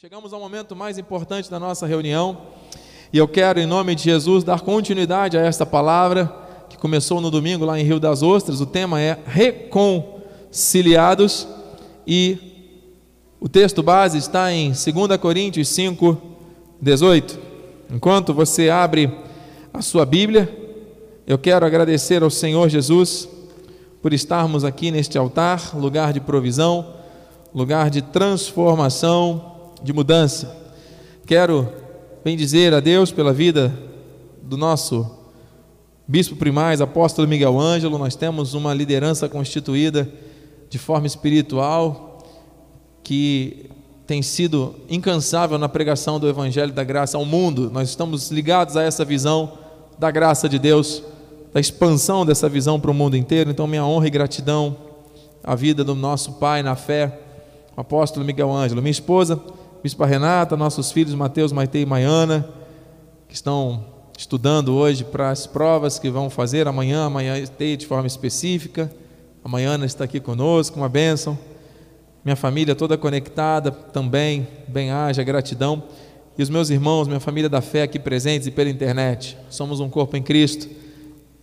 Chegamos ao momento mais importante da nossa reunião e eu quero, em nome de Jesus, dar continuidade a esta palavra que começou no domingo lá em Rio das Ostras. O tema é Reconciliados e o texto base está em 2 Coríntios 5, 18. Enquanto você abre a sua Bíblia, eu quero agradecer ao Senhor Jesus por estarmos aqui neste altar, lugar de provisão, lugar de transformação de mudança. Quero bem dizer a Deus pela vida do nosso bispo primaz, apóstolo Miguel Ângelo. Nós temos uma liderança constituída de forma espiritual que tem sido incansável na pregação do evangelho da graça ao mundo. Nós estamos ligados a essa visão da graça de Deus, da expansão dessa visão para o mundo inteiro. Então, minha honra e gratidão à vida do nosso pai na fé, o apóstolo Miguel Ângelo. Minha esposa, Bispa Renata, nossos filhos Mateus, Maite e Maiana, que estão estudando hoje para as provas que vão fazer amanhã, amanhã de forma específica. Amanhã está aqui conosco, uma bênção. Minha família toda conectada também, bem haja, gratidão. E os meus irmãos, minha família da fé aqui presentes e pela internet. Somos um corpo em Cristo.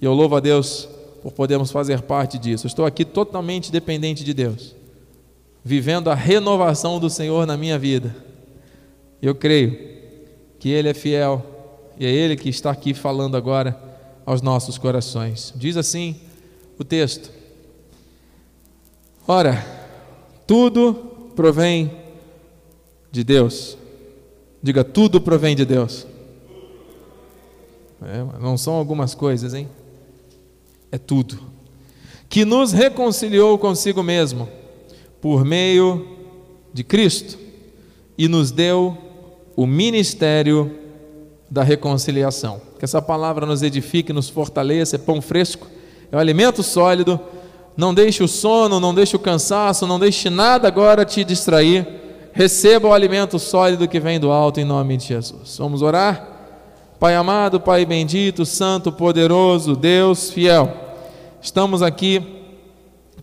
E eu louvo a Deus por podermos fazer parte disso. Eu estou aqui totalmente dependente de Deus, vivendo a renovação do Senhor na minha vida. Eu creio que Ele é fiel e é Ele que está aqui falando agora aos nossos corações. Diz assim o texto: Ora, tudo provém de Deus. Diga, tudo provém de Deus. É, não são algumas coisas, hein? É tudo. Que nos reconciliou consigo mesmo por meio de Cristo e nos deu o ministério da reconciliação. Que essa palavra nos edifique, nos fortaleça, é pão fresco, é um alimento sólido. Não deixe o sono, não deixe o cansaço, não deixe nada agora te distrair. Receba o alimento sólido que vem do alto em nome de Jesus. Vamos orar? Pai amado, Pai bendito, Santo, poderoso, Deus fiel. Estamos aqui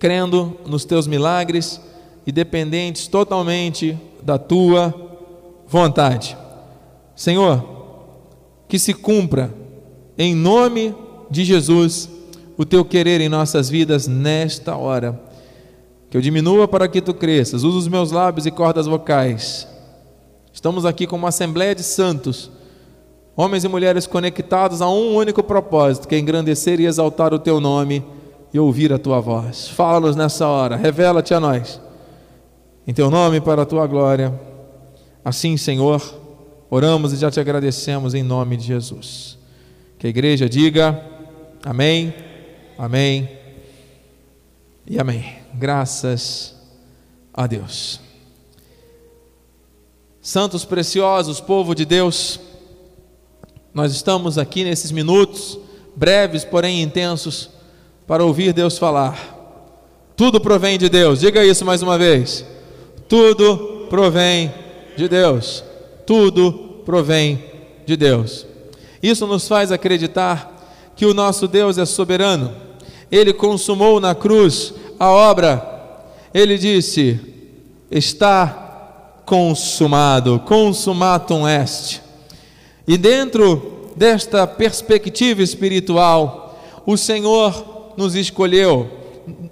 crendo nos teus milagres e dependentes totalmente da tua vontade. Senhor, que se cumpra em nome de Jesus o teu querer em nossas vidas nesta hora. Que eu diminua para que tu cresças. Usa os meus lábios e cordas vocais. Estamos aqui como uma assembleia de santos, homens e mulheres conectados a um único propósito, que é engrandecer e exaltar o teu nome e ouvir a tua voz. Fala-nos nessa hora, revela-te a nós. Em teu nome para a tua glória. Assim, Senhor, oramos e já te agradecemos em nome de Jesus. Que a igreja diga amém, amém e amém. Graças a Deus. Santos preciosos, povo de Deus, nós estamos aqui nesses minutos, breves, porém intensos, para ouvir Deus falar. Tudo provém de Deus, diga isso mais uma vez. Tudo provém de Deus. Tudo provém de Deus. Isso nos faz acreditar que o nosso Deus é soberano. Ele consumou na cruz a obra. Ele disse: Está consumado, consumatum est. E dentro desta perspectiva espiritual, o Senhor nos escolheu.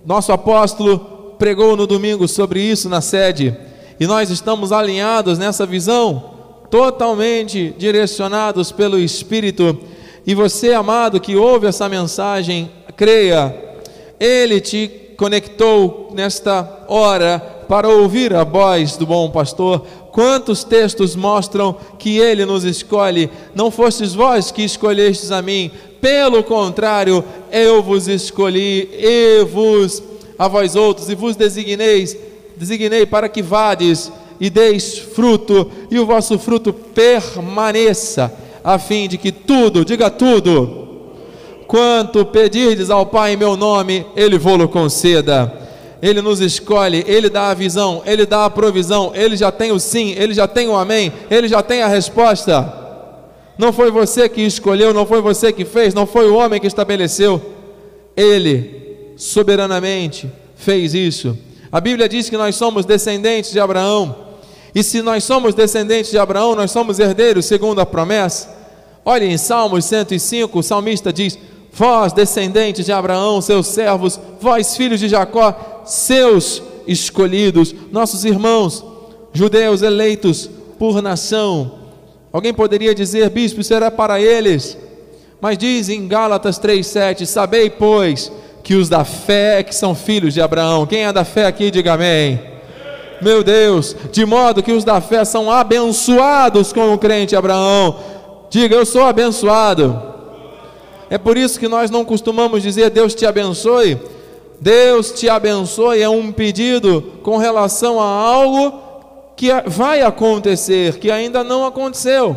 Nosso apóstolo pregou no domingo sobre isso na sede e nós estamos alinhados nessa visão, totalmente direcionados pelo Espírito. E você, amado, que ouve essa mensagem, creia, Ele te conectou nesta hora para ouvir a voz do bom pastor. Quantos textos mostram que Ele nos escolhe? Não fostes vós que escolhestes a mim, pelo contrário, eu vos escolhi, e vos a vós outros, e vos designeis designei para que vades e deis fruto, e o vosso fruto permaneça, a fim de que tudo, diga tudo, quanto pedirdes ao Pai em meu nome, Ele vou-lo conceda. Ele nos escolhe, Ele dá a visão, Ele dá a provisão, Ele já tem o sim, Ele já tem o amém, Ele já tem a resposta. Não foi você que escolheu, não foi você que fez, não foi o homem que estabeleceu. Ele soberanamente fez isso a Bíblia diz que nós somos descendentes de Abraão. E se nós somos descendentes de Abraão, nós somos herdeiros segundo a promessa. Olha em Salmos 105, o salmista diz: Vós, descendentes de Abraão, seus servos, vós, filhos de Jacó, seus escolhidos, nossos irmãos, judeus eleitos por nação. Alguém poderia dizer, bispo, era para eles. Mas diz em Gálatas 3,7: Sabei, pois, que os da fé que são filhos de Abraão. Quem é da fé aqui, diga amém. Meu Deus, de modo que os da fé são abençoados com o crente Abraão. Diga, eu sou abençoado. É por isso que nós não costumamos dizer Deus te abençoe. Deus te abençoe é um pedido com relação a algo que vai acontecer, que ainda não aconteceu.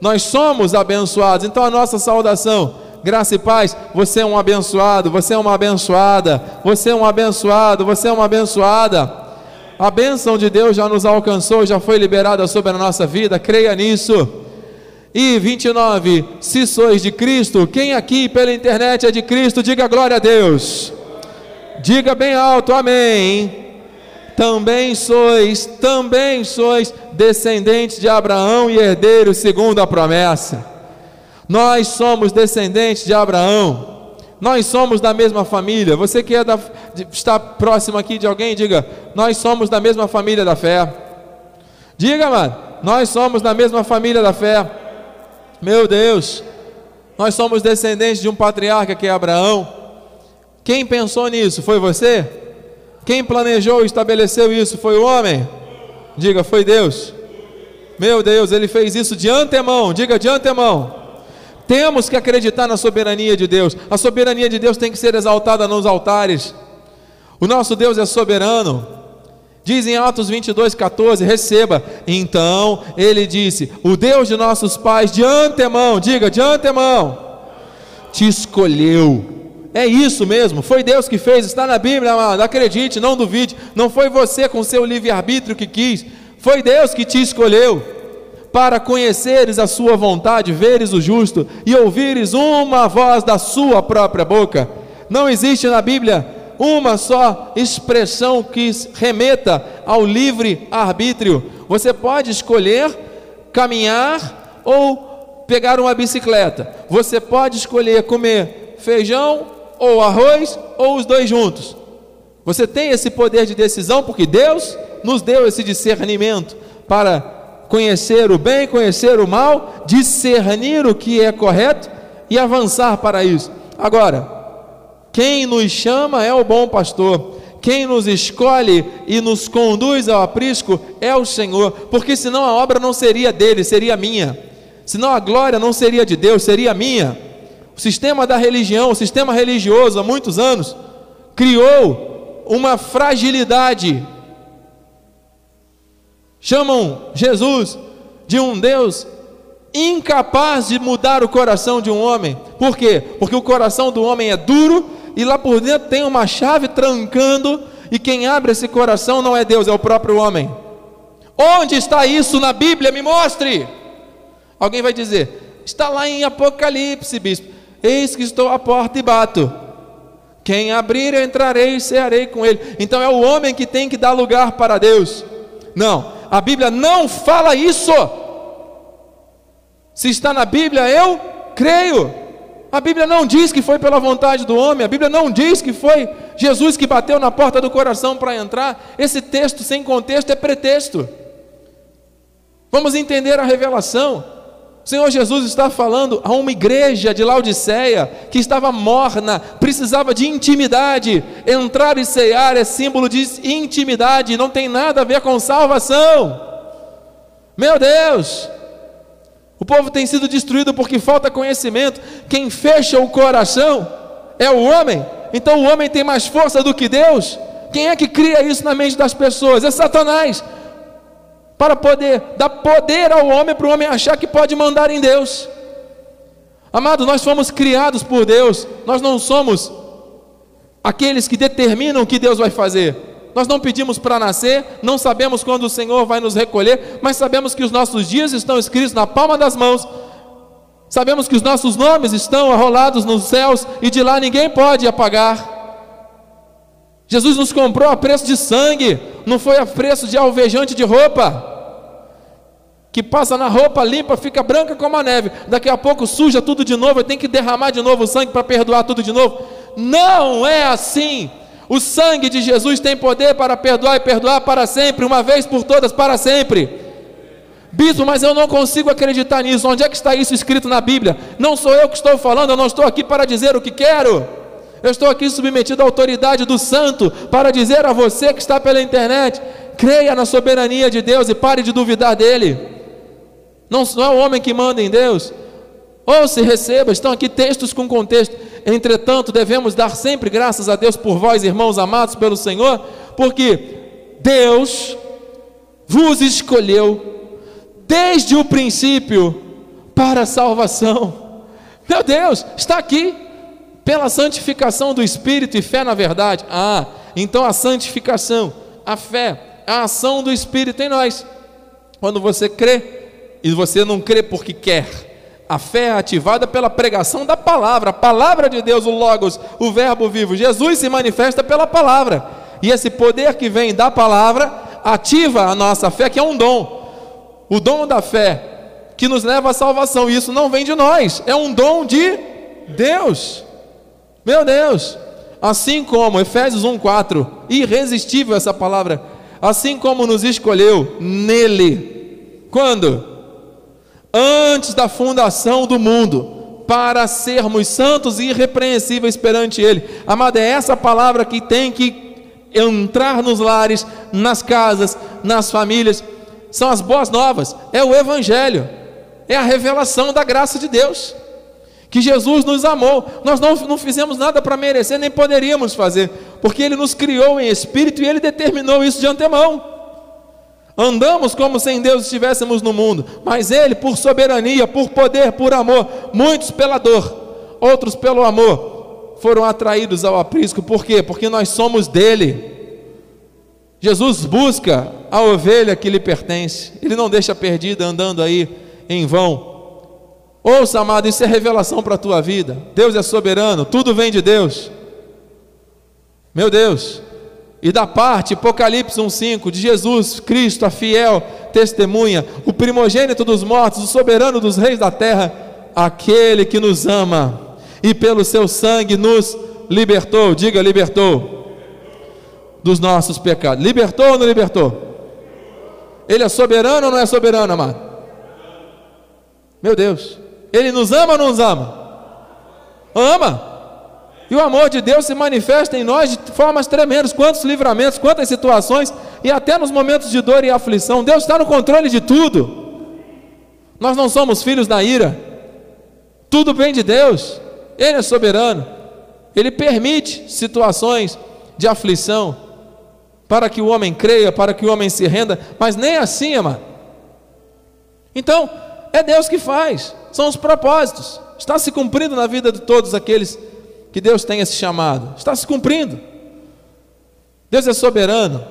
Nós somos abençoados, então a nossa saudação, graça e paz, você é um abençoado, você é uma abençoada, você é um abençoado, você é uma abençoada. A bênção de Deus já nos alcançou, já foi liberada sobre a nossa vida, creia nisso. E 29, se sois de Cristo, quem aqui pela internet é de Cristo, diga glória a Deus. Diga bem alto, amém. Também sois, também sois descendentes de Abraão e herdeiros segundo a promessa. Nós somos descendentes de Abraão. Nós somos da mesma família. Você que é da, está próximo aqui de alguém, diga: Nós somos da mesma família da fé. Diga, mano, nós somos da mesma família da fé. Meu Deus, nós somos descendentes de um patriarca que é Abraão. Quem pensou nisso? Foi você? Quem planejou e estabeleceu isso? Foi o homem? Diga, foi Deus. Meu Deus, ele fez isso de antemão. Diga de antemão. Temos que acreditar na soberania de Deus. A soberania de Deus tem que ser exaltada nos altares. O nosso Deus é soberano. Diz em Atos 22, 14: receba. Então ele disse: O Deus de nossos pais, de antemão, diga, de antemão, te escolheu. É isso mesmo, foi Deus que fez, está na Bíblia, amado. Acredite, não duvide. Não foi você com seu livre-arbítrio que quis, foi Deus que te escolheu para conheceres a sua vontade, veres o justo e ouvires uma voz da sua própria boca. Não existe na Bíblia uma só expressão que remeta ao livre arbítrio. Você pode escolher caminhar ou pegar uma bicicleta. Você pode escolher comer feijão ou arroz ou os dois juntos. Você tem esse poder de decisão porque Deus nos deu esse discernimento para conhecer o bem, conhecer o mal, discernir o que é correto e avançar para isso. Agora, quem nos chama é o bom pastor. Quem nos escolhe e nos conduz ao aprisco é o Senhor, porque senão a obra não seria dele, seria minha. Senão a glória não seria de Deus, seria minha. O sistema da religião, o sistema religioso há muitos anos criou uma fragilidade. Chamam Jesus de um Deus incapaz de mudar o coração de um homem. Por quê? Porque o coração do homem é duro e lá por dentro tem uma chave trancando, e quem abre esse coração não é Deus, é o próprio homem. Onde está isso na Bíblia? Me mostre. Alguém vai dizer: está lá em Apocalipse, bispo. Eis que estou à porta e bato. Quem abrir, eu entrarei e cearei com ele. Então é o homem que tem que dar lugar para Deus. Não, a Bíblia não fala isso. Se está na Bíblia, eu creio. A Bíblia não diz que foi pela vontade do homem, a Bíblia não diz que foi Jesus que bateu na porta do coração para entrar. Esse texto sem contexto é pretexto. Vamos entender a revelação. O Senhor Jesus está falando a uma igreja de Laodiceia que estava morna, precisava de intimidade. Entrar e cear é símbolo de intimidade, não tem nada a ver com salvação. Meu Deus! O povo tem sido destruído porque falta conhecimento. Quem fecha o coração é o homem. Então o homem tem mais força do que Deus. Quem é que cria isso na mente das pessoas? É Satanás. Para poder dar poder ao homem, para o homem achar que pode mandar em Deus. Amado, nós fomos criados por Deus. Nós não somos aqueles que determinam o que Deus vai fazer. Nós não pedimos para nascer, não sabemos quando o Senhor vai nos recolher, mas sabemos que os nossos dias estão escritos na palma das mãos. Sabemos que os nossos nomes estão arrolados nos céus e de lá ninguém pode apagar. Jesus nos comprou a preço de sangue, não foi a preço de alvejante de roupa. que passa na roupa limpa, fica branca como a neve, daqui a pouco suja tudo de novo, tem que derramar de novo o sangue para perdoar tudo de novo. Não é assim. O sangue de Jesus tem poder para perdoar e perdoar para sempre, uma vez por todas, para sempre. Bispo, mas eu não consigo acreditar nisso. Onde é que está isso escrito na Bíblia? Não sou eu que estou falando, eu não estou aqui para dizer o que quero. Eu estou aqui submetido à autoridade do santo para dizer a você que está pela internet: creia na soberania de Deus e pare de duvidar dele. Não, não é o homem que manda em Deus. Ouça e receba, estão aqui textos com contexto. Entretanto, devemos dar sempre graças a Deus por vós, irmãos amados pelo Senhor, porque Deus vos escolheu desde o princípio para a salvação. Meu Deus, está aqui pela santificação do Espírito e fé na verdade. Ah, então a santificação, a fé, a ação do Espírito em nós. Quando você crê, e você não crê porque quer, a fé é ativada pela pregação da palavra, a palavra de Deus, o Logos, o Verbo vivo. Jesus se manifesta pela palavra, e esse poder que vem da palavra ativa a nossa fé, que é um dom. O dom da fé que nos leva à salvação, e isso não vem de nós, é um dom de Deus. Meu Deus! Assim como Efésios 1:4, irresistível essa palavra, assim como nos escolheu nele. Quando? Antes da fundação do mundo, para sermos santos e irrepreensíveis perante ele. Amada, é essa palavra que tem que entrar nos lares, nas casas, nas famílias. São as boas novas, é o evangelho. É a revelação da graça de Deus que Jesus nos amou. Nós não, não fizemos nada para merecer, nem poderíamos fazer, porque Ele nos criou em espírito e Ele determinou isso de antemão. Andamos como se em Deus estivéssemos no mundo, mas Ele, por soberania, por poder, por amor, muitos pela dor, outros pelo amor, foram atraídos ao aprisco, por quê? Porque nós somos dele. Jesus busca a ovelha que lhe pertence, Ele não deixa perdida andando aí em vão. Ouça, amado, isso é revelação para a tua vida. Deus é soberano, tudo vem de Deus. Meu Deus. E da parte, Apocalipse 1,5, de Jesus Cristo, a fiel testemunha, o primogênito dos mortos, o soberano dos reis da terra, aquele que nos ama e pelo seu sangue nos libertou. Diga, libertou dos nossos pecados. Libertou ou não libertou? Ele é soberano ou não é soberano, amado? Meu Deus. Ele nos ama ou não nos ama? Ama. E o amor de Deus se manifesta em nós de formas tremendas. Quantos livramentos, quantas situações, e até nos momentos de dor e aflição. Deus está no controle de tudo. Nós não somos filhos da ira. Tudo vem de Deus. Ele é soberano. Ele permite situações de aflição para que o homem creia, para que o homem se renda, mas nem assim, amado. Então, é Deus que faz são os propósitos. Está se cumprindo na vida de todos aqueles que Deus tem esse chamado. Está se cumprindo. Deus é soberano,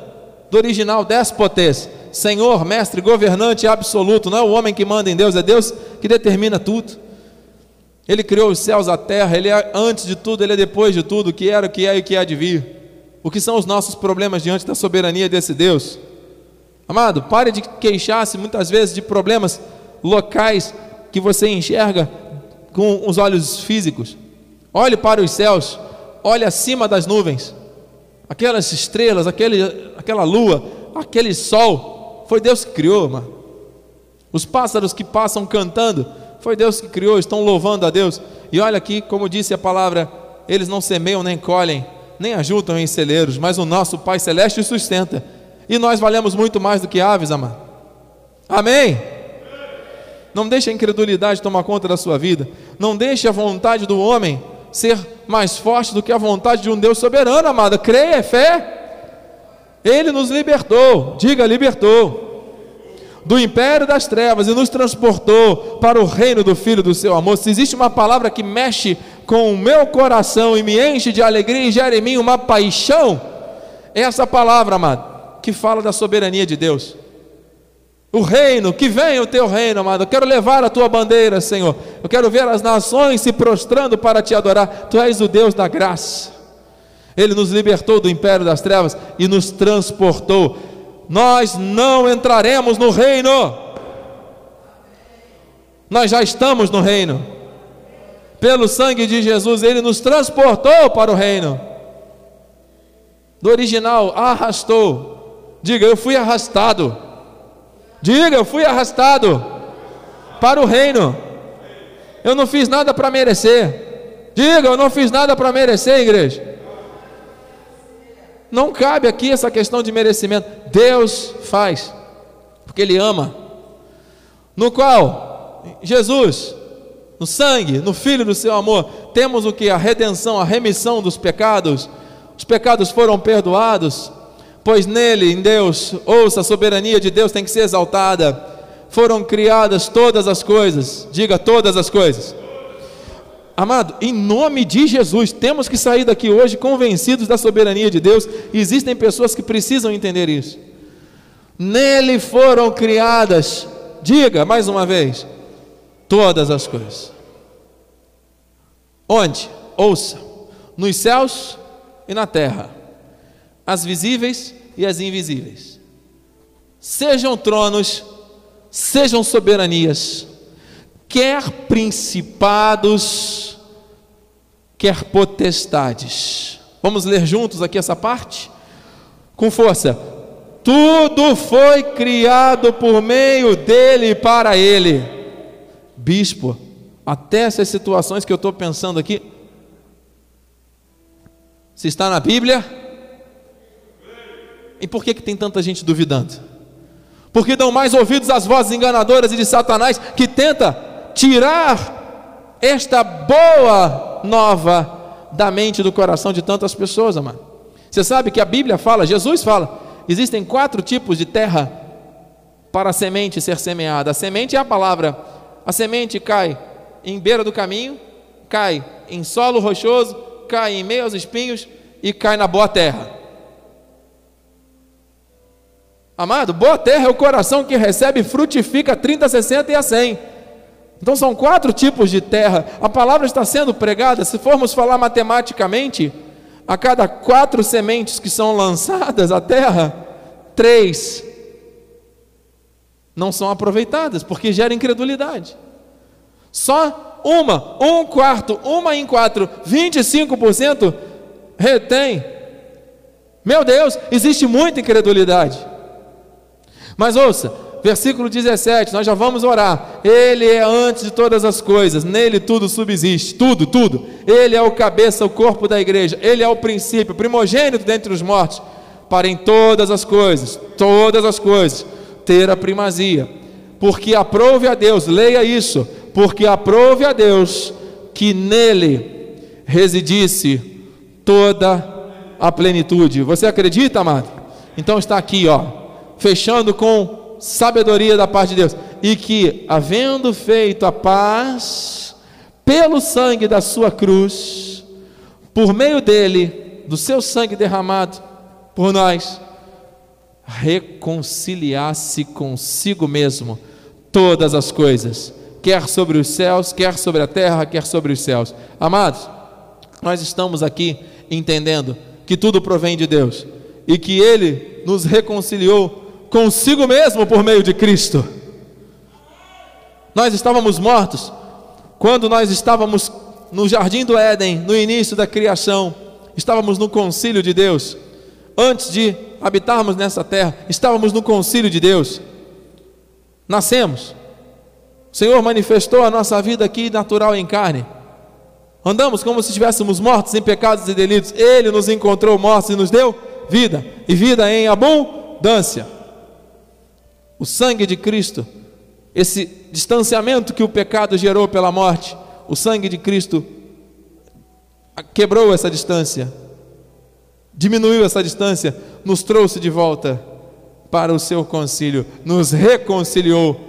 do original despotes, Senhor, mestre, governante absoluto. Não é o homem que manda em Deus, é Deus que determina tudo. Ele criou os céus, a terra, ele é antes de tudo, ele é depois de tudo, o que era, o que é e o que há de vir. O que são os nossos problemas diante da soberania desse Deus? Amado, pare de queixar-se muitas vezes de problemas locais que você enxerga com os olhos físicos. Olhe para os céus, olhe acima das nuvens. Aquelas estrelas, aquele, aquela lua, aquele sol, foi Deus que criou, mano. Os pássaros que passam cantando, foi Deus que criou, estão louvando a Deus. E olha aqui, como disse a palavra, eles não semeiam nem colhem, nem ajuntam em celeiros, mas o nosso Pai Celeste os sustenta. E nós valemos muito mais do que aves, amado. Amém? Não deixe a incredulidade tomar conta da sua vida. Não deixe a vontade do homem ser mais forte do que a vontade de um Deus soberano, amada. Creia, é fé. Ele nos libertou, diga, libertou do império das trevas e nos transportou para o reino do Filho do seu amor. Se existe uma palavra que mexe com o meu coração e me enche de alegria e gera em mim uma paixão, é essa palavra, amado, que fala da soberania de Deus o reino, que venha o teu reino, amado. Eu quero levar a tua bandeira, Senhor. Eu quero ver as nações se prostrando para te adorar. Tu és o Deus da graça. Ele nos libertou do império das trevas e nos transportou. Nós não entraremos no reino. Nós já estamos no reino. Pelo sangue de Jesus, ele nos transportou para o reino. Do original, arrastou. Diga, eu fui arrastado. Diga, eu fui arrastado para o reino. Eu não fiz nada para merecer. Diga, eu não fiz nada para merecer, igreja. Não cabe aqui essa questão de merecimento. Deus faz, porque Ele ama. No qual Jesus, no sangue, no Filho do seu amor, temos o que? A redenção, a remissão dos pecados. Os pecados foram perdoados, pois nele, em Deus, ouça, a soberania de Deus tem que ser exaltada. Foram criadas todas as coisas, diga todas as coisas Amado, em nome de Jesus, temos que sair daqui hoje convencidos da soberania de Deus. Existem pessoas que precisam entender isso. Nele foram criadas, diga mais uma vez, todas as coisas. Onde? Ouça, nos céus e na terra, as visíveis e as invisíveis. Sejam tronos, sejam soberanias, quer principados, quer potestades. Vamos ler juntos aqui essa parte? Com força. Tudo foi criado por meio dele e para ele. Bispo, até essas situações que eu estou pensando aqui, se está na Bíblia, e por que, que tem tanta gente duvidando? Porque dão mais ouvidos às vozes enganadoras e de Satanás que tenta tirar esta boa nova da mente e do coração de tantas pessoas, amado. Você sabe que a Bíblia fala, Jesus fala, existem quatro tipos de terra para a semente ser semeada. A semente é a palavra. A semente cai em beira do caminho, cai em solo rochoso, cai em meio aos espinhos e cai na boa terra. Amado, boa terra é o coração que recebe, frutifica 30, 60 e a 100. Então são quatro tipos de terra. A palavra está sendo pregada, se formos falar matematicamente, a cada quatro sementes que são lançadas à terra, três não são aproveitadas, porque gera incredulidade. Só uma, um quarto, uma em quatro, 25% retém. Meu Deus, existe muita incredulidade. Mas ouça, versículo 17, nós já vamos orar. Ele é antes de todas as coisas, nele tudo subsiste, tudo, tudo. Ele é o cabeça, o corpo da igreja, ele é o princípio, primogênito dentre os mortos, para em todas as coisas, todas as coisas, ter a primazia. Porque aprove a Deus, leia isso, porque aprove a Deus que nele residisse toda a plenitude. Você acredita, amado? Então está aqui, ó, fechando com sabedoria da parte de Deus, e que, havendo feito a paz, pelo sangue da sua cruz, por meio dele, do seu sangue derramado por nós, reconciliasse consigo mesmo todas as coisas, quer sobre os céus, quer sobre a terra, quer sobre os céus. Amados, nós estamos aqui entendendo que tudo provém de Deus e que Ele nos reconciliou consigo mesmo por meio de Cristo. Nós estávamos mortos quando nós estávamos no jardim do Éden, no início da criação, estávamos no concílio de Deus. Antes de habitarmos nessa terra, estávamos no concílio de Deus. Nascemos. O Senhor manifestou a nossa vida aqui natural em carne. Andamos como se estivéssemos mortos em pecados e delitos. Ele nos encontrou mortos e nos deu vida, e vida em abundância o sangue de Cristo, esse distanciamento que o pecado gerou pela morte, o sangue de Cristo quebrou essa distância, diminuiu essa distância, nos trouxe de volta para o seu concílio, nos reconciliou.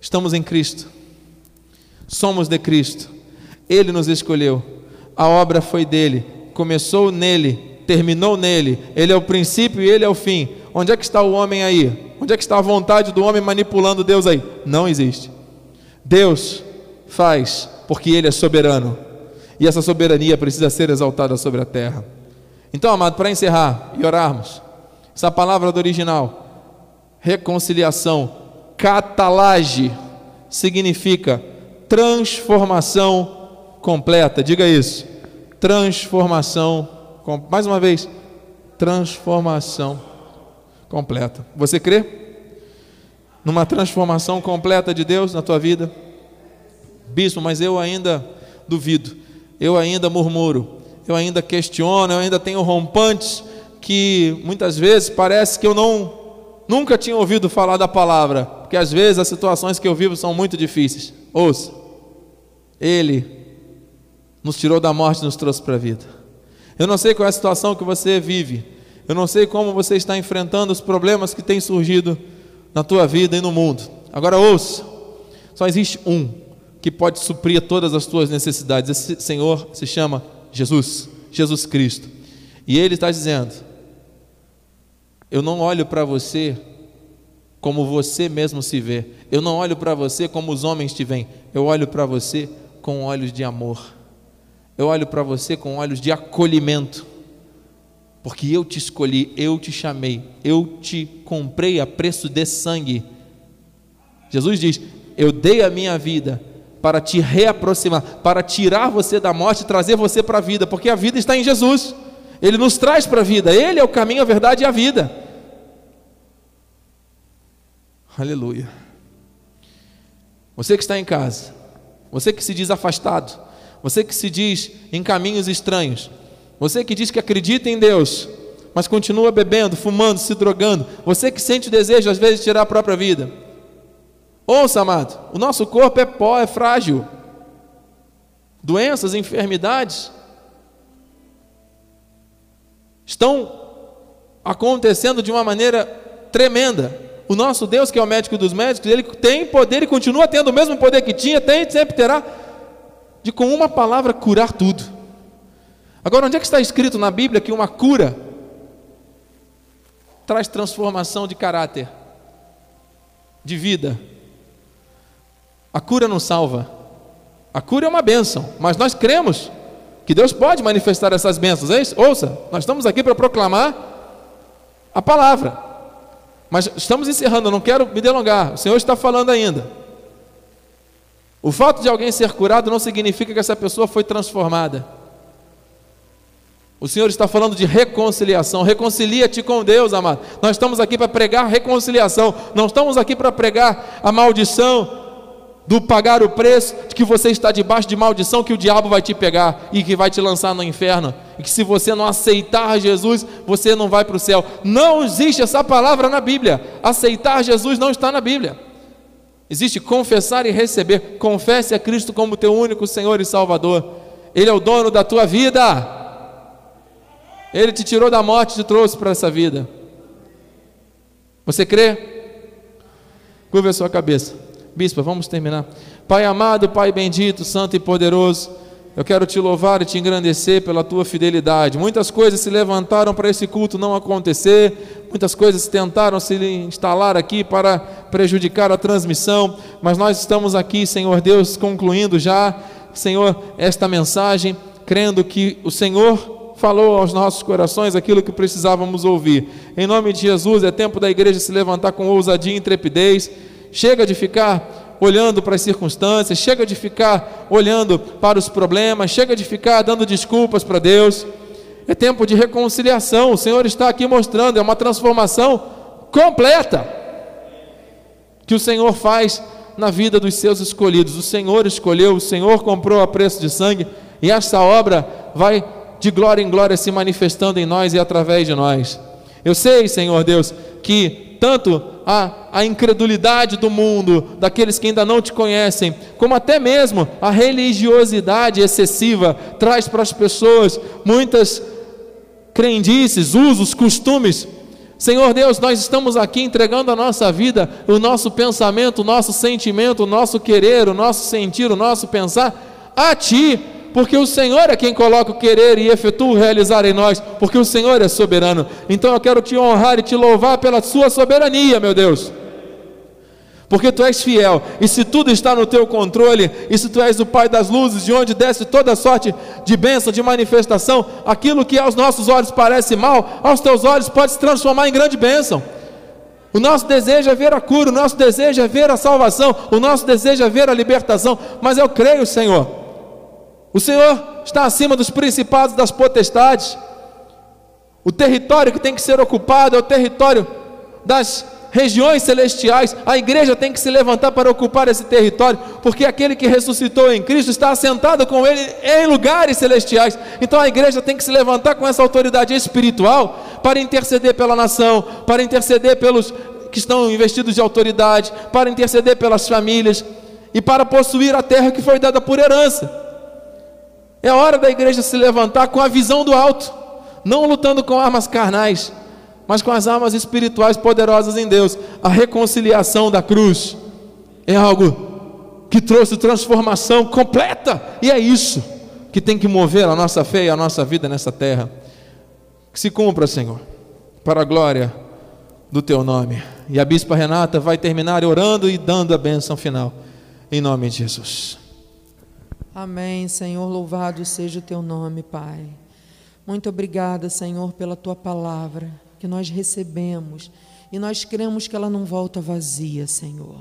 Estamos em Cristo, somos de Cristo, Ele nos escolheu, a obra foi dele, começou nele, terminou nele, Ele é o princípio e Ele é o fim. Onde é que está o homem aí? Onde é que está a vontade do homem manipulando Deus aí? Não existe. Deus faz porque Ele é soberano. E essa soberania precisa ser exaltada sobre a terra. Então, amado, para encerrar e orarmos, essa palavra do original, reconciliação, catalage, significa transformação completa. Diga isso. Transformação, mais uma vez, transformação completa. Você crê numa transformação completa de Deus na tua vida? Bispo, mas eu ainda duvido, eu ainda murmuro, eu ainda questiono, eu ainda tenho rompantes que muitas vezes parece que eu não nunca tinha ouvido falar da palavra, porque às vezes as situações que eu vivo são muito difíceis. Ouça, Ele nos tirou da morte e nos trouxe para a vida. Eu não sei qual é a situação que você vive, eu não sei como você está enfrentando os problemas que têm surgido na tua vida e no mundo. Agora ouça, só existe um que pode suprir todas as tuas necessidades. Esse Senhor se chama Jesus, Jesus Cristo. E Ele está dizendo: eu não olho para você como você mesmo se vê. Eu não olho para você como os homens te veem. Eu olho para você com olhos de amor. Eu olho para você com olhos de acolhimento. Porque eu te escolhi, eu te chamei, eu te comprei a preço de sangue. Jesus diz: Eu dei a minha vida para te reaproximar, para tirar você da morte e trazer você para a vida, porque a vida está em Jesus. Ele nos traz para a vida, Ele é o caminho, a verdade e a vida. Aleluia. Você que está em casa, você que se diz afastado, você que se diz em caminhos estranhos, você que diz que acredita em Deus, mas continua bebendo, fumando, se drogando, você que sente o desejo às vezes de tirar a própria vida. Ouça, amado, o nosso corpo é pó, é frágil. Doenças, enfermidades estão acontecendo de uma maneira tremenda. O nosso Deus, que é o médico dos médicos, ele tem poder e continua tendo o mesmo poder que tinha, tem e sempre terá, de com uma palavra curar tudo. Agora, onde é que está escrito na Bíblia que uma cura traz transformação de caráter, de vida? A cura não salva. A cura é uma bênção, mas nós cremos que Deus pode manifestar essas bênçãos. É isso? Ouça, nós estamos aqui para proclamar a palavra. Mas estamos encerrando, eu não quero me delongar. O Senhor está falando ainda. O fato de alguém ser curado não significa que essa pessoa foi transformada. O Senhor está falando de reconciliação. Reconcilia-te com Deus, amado. Nós estamos aqui para pregar reconciliação. Não estamos aqui para pregar a maldição do pagar o preço de que você está debaixo de maldição que o diabo vai te pegar e que vai te lançar no inferno e que se você não aceitar Jesus, você não vai para o céu. Não existe essa palavra na Bíblia. Aceitar Jesus não está na Bíblia. Existe confessar e receber. Confesse a Cristo como teu único Senhor e Salvador. Ele é o dono da tua vida. Ele te tirou da morte e te trouxe para essa vida. Você crê? Curva a sua cabeça. Bispo, vamos terminar. Pai amado, Pai bendito, santo e poderoso, eu quero te louvar e te engrandecer pela tua fidelidade. Muitas coisas se levantaram para esse culto não acontecer, muitas coisas tentaram se instalar aqui para prejudicar a transmissão, mas nós estamos aqui, Senhor Deus, concluindo já, Senhor, esta mensagem, crendo que o Senhor falou aos nossos corações aquilo que precisávamos ouvir. Em nome de Jesus, é tempo da igreja se levantar com ousadia e intrepidez Chega de ficar olhando para as circunstâncias, chega de ficar olhando para os problemas, chega de ficar dando desculpas para Deus. É tempo de reconciliação. O Senhor está aqui mostrando, é uma transformação completa que o Senhor faz na vida dos seus escolhidos. O Senhor escolheu, o Senhor comprou a preço de sangue, e essa obra vai de glória em glória se manifestando em nós e através de nós. Eu sei, Senhor Deus, que tanto a, a incredulidade do mundo, daqueles que ainda não te conhecem, como até mesmo a religiosidade excessiva traz para as pessoas muitas crendices, usos, costumes. Senhor Deus, nós estamos aqui entregando a nossa vida, o nosso pensamento, o nosso sentimento, o nosso querer, o nosso sentir, o nosso pensar a Ti, porque o Senhor é quem coloca o querer e efetua o realizar em nós, porque o Senhor é soberano. Então eu quero te honrar e te louvar pela Sua soberania, meu Deus. Porque tu és fiel, e se tudo está no teu controle, e se tu és o Pai das luzes, de onde desce toda sorte de bênção, de manifestação, aquilo que aos nossos olhos parece mal, aos teus olhos pode se transformar em grande bênção. O nosso desejo é ver a cura, o nosso desejo é ver a salvação, o nosso desejo é ver a libertação, mas eu creio, Senhor. O Senhor está acima dos principados das potestades. O território que tem que ser ocupado é o território das regiões celestiais. A igreja tem que se levantar para ocupar esse território, porque aquele que ressuscitou em Cristo está assentado com ele em lugares celestiais. Então a igreja tem que se levantar com essa autoridade espiritual para interceder pela nação, para interceder pelos que estão investidos de autoridade, para interceder pelas famílias e para possuir a terra que foi dada por herança. É hora da igreja se levantar com a visão do alto, não lutando com armas carnais, mas com as armas espirituais poderosas em Deus. A reconciliação da cruz é algo que trouxe transformação completa, e é isso que tem que mover a nossa fé e a nossa vida nessa terra. Que se cumpra, Senhor, para a glória do teu nome. E a bispa Renata vai terminar orando e dando a bênção final, em nome de Jesus. Amém, Senhor. Louvado seja o teu nome, Pai. Muito obrigada, Senhor, pela tua palavra que nós recebemos e nós cremos que ela não volta vazia, Senhor.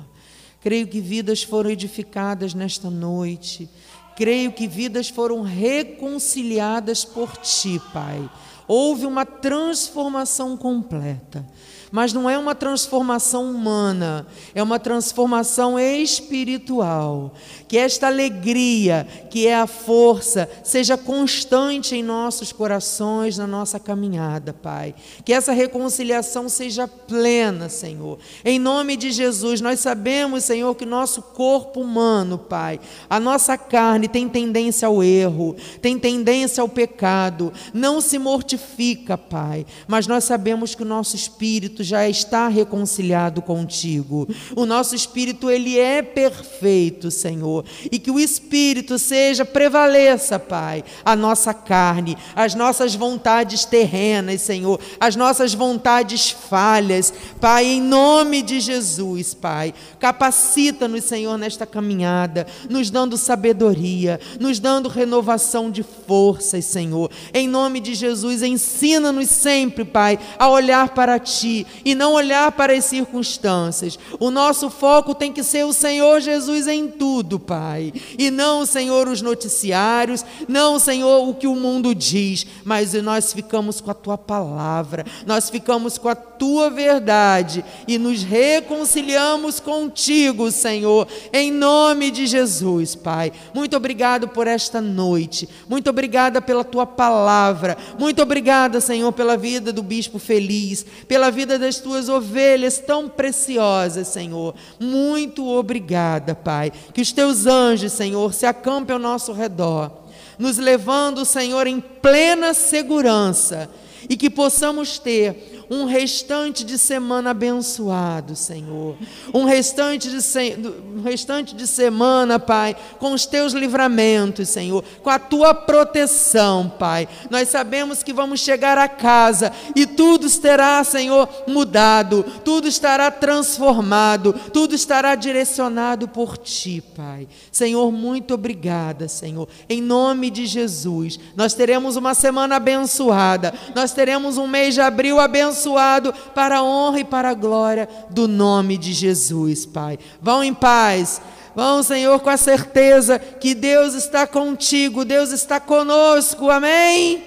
Creio que vidas foram edificadas nesta noite. Creio que vidas foram reconciliadas por ti, Pai. Houve uma transformação completa mas não é uma transformação humana, é uma transformação espiritual. Que esta alegria, que é a força, seja constante em nossos corações, na nossa caminhada, Pai. Que essa reconciliação seja plena, Senhor. Em nome de Jesus, nós sabemos, Senhor, que nosso corpo humano, Pai, a nossa carne tem tendência ao erro, tem tendência ao pecado, não se mortifica, Pai, mas nós sabemos que o nosso espírito espírito já está reconciliado contigo. O nosso espírito ele é perfeito, Senhor, e que o espírito seja prevaleça, Pai, a nossa carne, as nossas vontades terrenas, Senhor, as nossas vontades falhas, Pai, em nome de Jesus, Pai. Capacita-nos, Senhor, nesta caminhada, nos dando sabedoria, nos dando renovação de forças, Senhor. Em nome de Jesus, ensina-nos sempre, Pai, a olhar para ti e não olhar para as circunstâncias. O nosso foco tem que ser o Senhor Jesus em tudo, Pai. E não, Senhor, os noticiários, não, Senhor, o que o mundo diz, mas nós ficamos com a tua palavra, nós ficamos com a tua verdade e nos reconciliamos contigo, Senhor, em nome de Jesus, Pai. Muito obrigado por esta noite, muito obrigada pela tua palavra, muito obrigada, Senhor, pela vida do bispo feliz, pela vida das tuas ovelhas tão preciosas, Senhor. Muito obrigada, Pai. Que os teus anjos, Senhor, se acampem ao nosso redor, nos levando, Senhor, em plena segurança e que possamos ter um restante de semana abençoado, Senhor. Um restante de, se... um restante de semana, Pai, com os teus livramentos, Senhor, com a tua proteção, Pai. Nós sabemos que vamos chegar a casa e tudo estará, Senhor, mudado, tudo estará transformado, tudo estará direcionado por ti, Pai. Senhor, muito obrigada, Senhor. Em nome de Jesus, nós teremos uma semana abençoada, nós teremos um mês de abril abençoado abençoado para a honra e para a glória do nome de Jesus, Pai. Vão em paz. Vão, Senhor, com a certeza que Deus está contigo, Deus está conosco. Amém?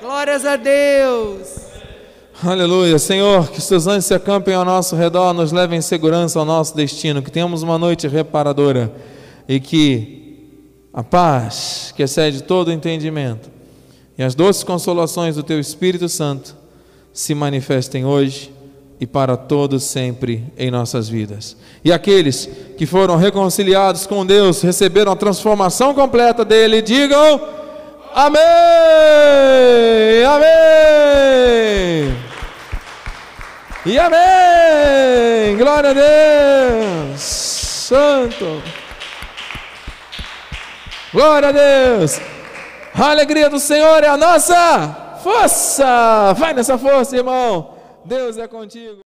Glórias a Deus. Aleluia, Senhor, que os teus anjos se acampem ao nosso redor, nos levem em segurança ao nosso destino, que tenhamos uma noite reparadora e que a paz que excede todo entendimento e as doces consolações do teu Espírito Santo se manifestem hoje e para todos sempre em nossas vidas. E aqueles que foram reconciliados com Deus, receberam a transformação completa dele, digam: Amém! Amém! E amém! Glória a Deus! Santo! Glória a Deus! A alegria do Senhor é a nossa! Força! Vai nessa força, irmão! Deus é contigo!